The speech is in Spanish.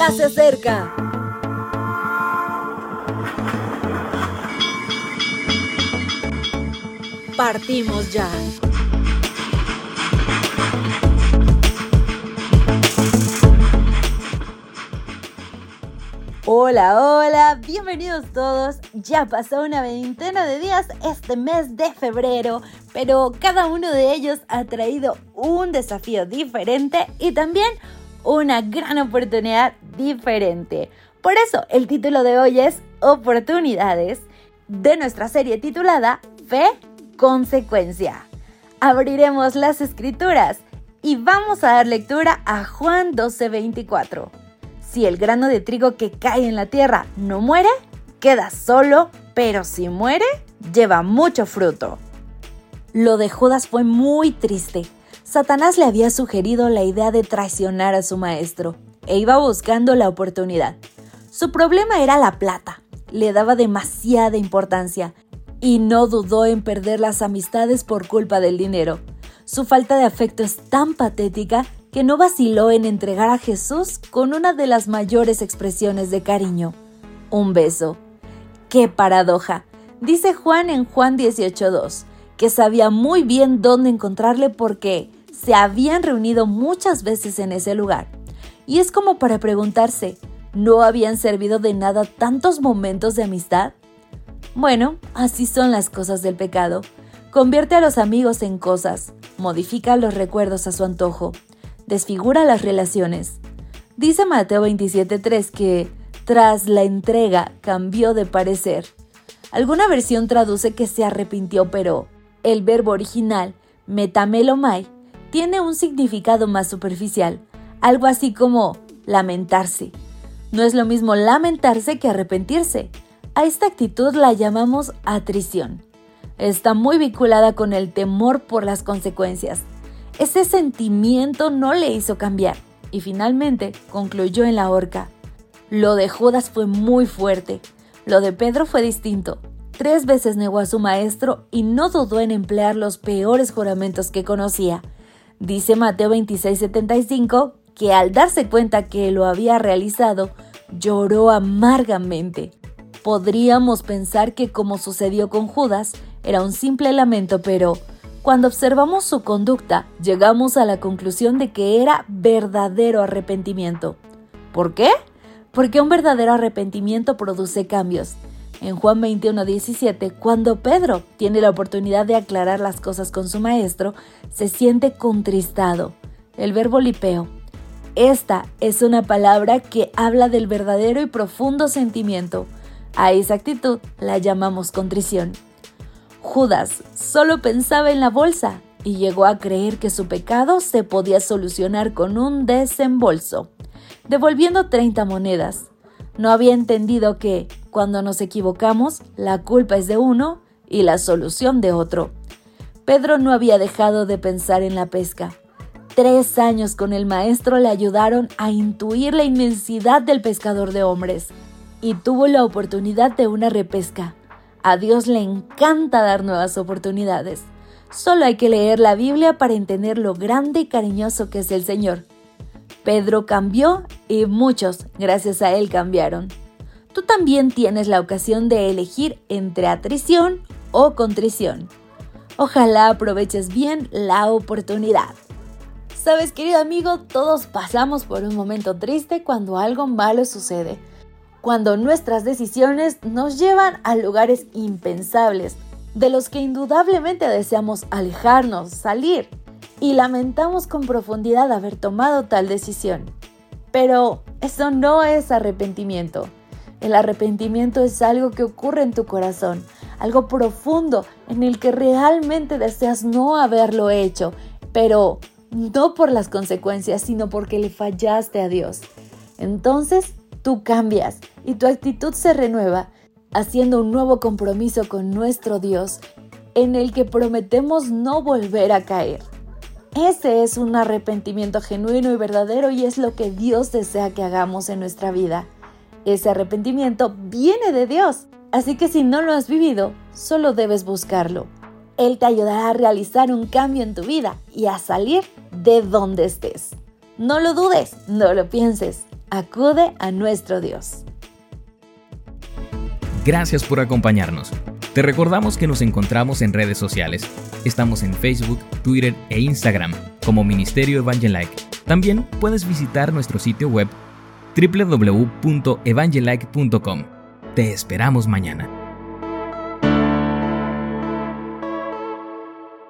ya se acerca. Partimos ya. Hola, hola, bienvenidos todos. Ya pasó una veintena de días este mes de febrero, pero cada uno de ellos ha traído un desafío diferente y también una gran oportunidad diferente. Por eso el título de hoy es Oportunidades de nuestra serie titulada Fe, Consecuencia. Abriremos las escrituras y vamos a dar lectura a Juan 12:24. Si el grano de trigo que cae en la tierra no muere, queda solo, pero si muere, lleva mucho fruto. Lo de Judas fue muy triste. Satanás le había sugerido la idea de traicionar a su maestro e iba buscando la oportunidad. Su problema era la plata. Le daba demasiada importancia y no dudó en perder las amistades por culpa del dinero. Su falta de afecto es tan patética que no vaciló en entregar a Jesús con una de las mayores expresiones de cariño, un beso. ¡Qué paradoja! Dice Juan en Juan 18.2, que sabía muy bien dónde encontrarle porque se habían reunido muchas veces en ese lugar. Y es como para preguntarse, ¿no habían servido de nada tantos momentos de amistad? Bueno, así son las cosas del pecado. Convierte a los amigos en cosas, modifica los recuerdos a su antojo, desfigura las relaciones. Dice Mateo 27.3 que tras la entrega cambió de parecer. Alguna versión traduce que se arrepintió, pero el verbo original, metamelomai, tiene un significado más superficial, algo así como lamentarse. No es lo mismo lamentarse que arrepentirse. A esta actitud la llamamos atrición. Está muy vinculada con el temor por las consecuencias, ese sentimiento no le hizo cambiar y finalmente concluyó en la horca. Lo de Judas fue muy fuerte. Lo de Pedro fue distinto. Tres veces negó a su maestro y no dudó en emplear los peores juramentos que conocía. Dice Mateo 26:75 que al darse cuenta que lo había realizado, lloró amargamente. Podríamos pensar que como sucedió con Judas, era un simple lamento, pero cuando observamos su conducta, llegamos a la conclusión de que era verdadero arrepentimiento. ¿Por qué? Porque un verdadero arrepentimiento produce cambios. En Juan 21:17, cuando Pedro tiene la oportunidad de aclarar las cosas con su maestro, se siente contristado. El verbo lipeo. Esta es una palabra que habla del verdadero y profundo sentimiento. A esa actitud la llamamos contrición. Judas solo pensaba en la bolsa y llegó a creer que su pecado se podía solucionar con un desembolso, devolviendo 30 monedas. No había entendido que, cuando nos equivocamos, la culpa es de uno y la solución de otro. Pedro no había dejado de pensar en la pesca. Tres años con el maestro le ayudaron a intuir la inmensidad del pescador de hombres y tuvo la oportunidad de una repesca. A Dios le encanta dar nuevas oportunidades. Solo hay que leer la Biblia para entender lo grande y cariñoso que es el Señor. Pedro cambió y muchos, gracias a él, cambiaron. Tú también tienes la ocasión de elegir entre atrición o contrición. Ojalá aproveches bien la oportunidad. Sabes, querido amigo, todos pasamos por un momento triste cuando algo malo sucede cuando nuestras decisiones nos llevan a lugares impensables, de los que indudablemente deseamos alejarnos, salir, y lamentamos con profundidad haber tomado tal decisión. Pero eso no es arrepentimiento. El arrepentimiento es algo que ocurre en tu corazón, algo profundo en el que realmente deseas no haberlo hecho, pero no por las consecuencias, sino porque le fallaste a Dios. Entonces tú cambias y tu actitud se renueva, haciendo un nuevo compromiso con nuestro Dios en el que prometemos no volver a caer. Ese es un arrepentimiento genuino y verdadero y es lo que Dios desea que hagamos en nuestra vida. Ese arrepentimiento viene de Dios, así que si no lo has vivido, solo debes buscarlo. Él te ayudará a realizar un cambio en tu vida y a salir de donde estés. No lo dudes, no lo pienses. acude a nuestro Dios. Gracias por acompañarnos. Te recordamos que nos encontramos en redes sociales. Estamos en Facebook, Twitter e Instagram como Ministerio Evangelike. También puedes visitar nuestro sitio web www.evangelike.com. Te esperamos mañana.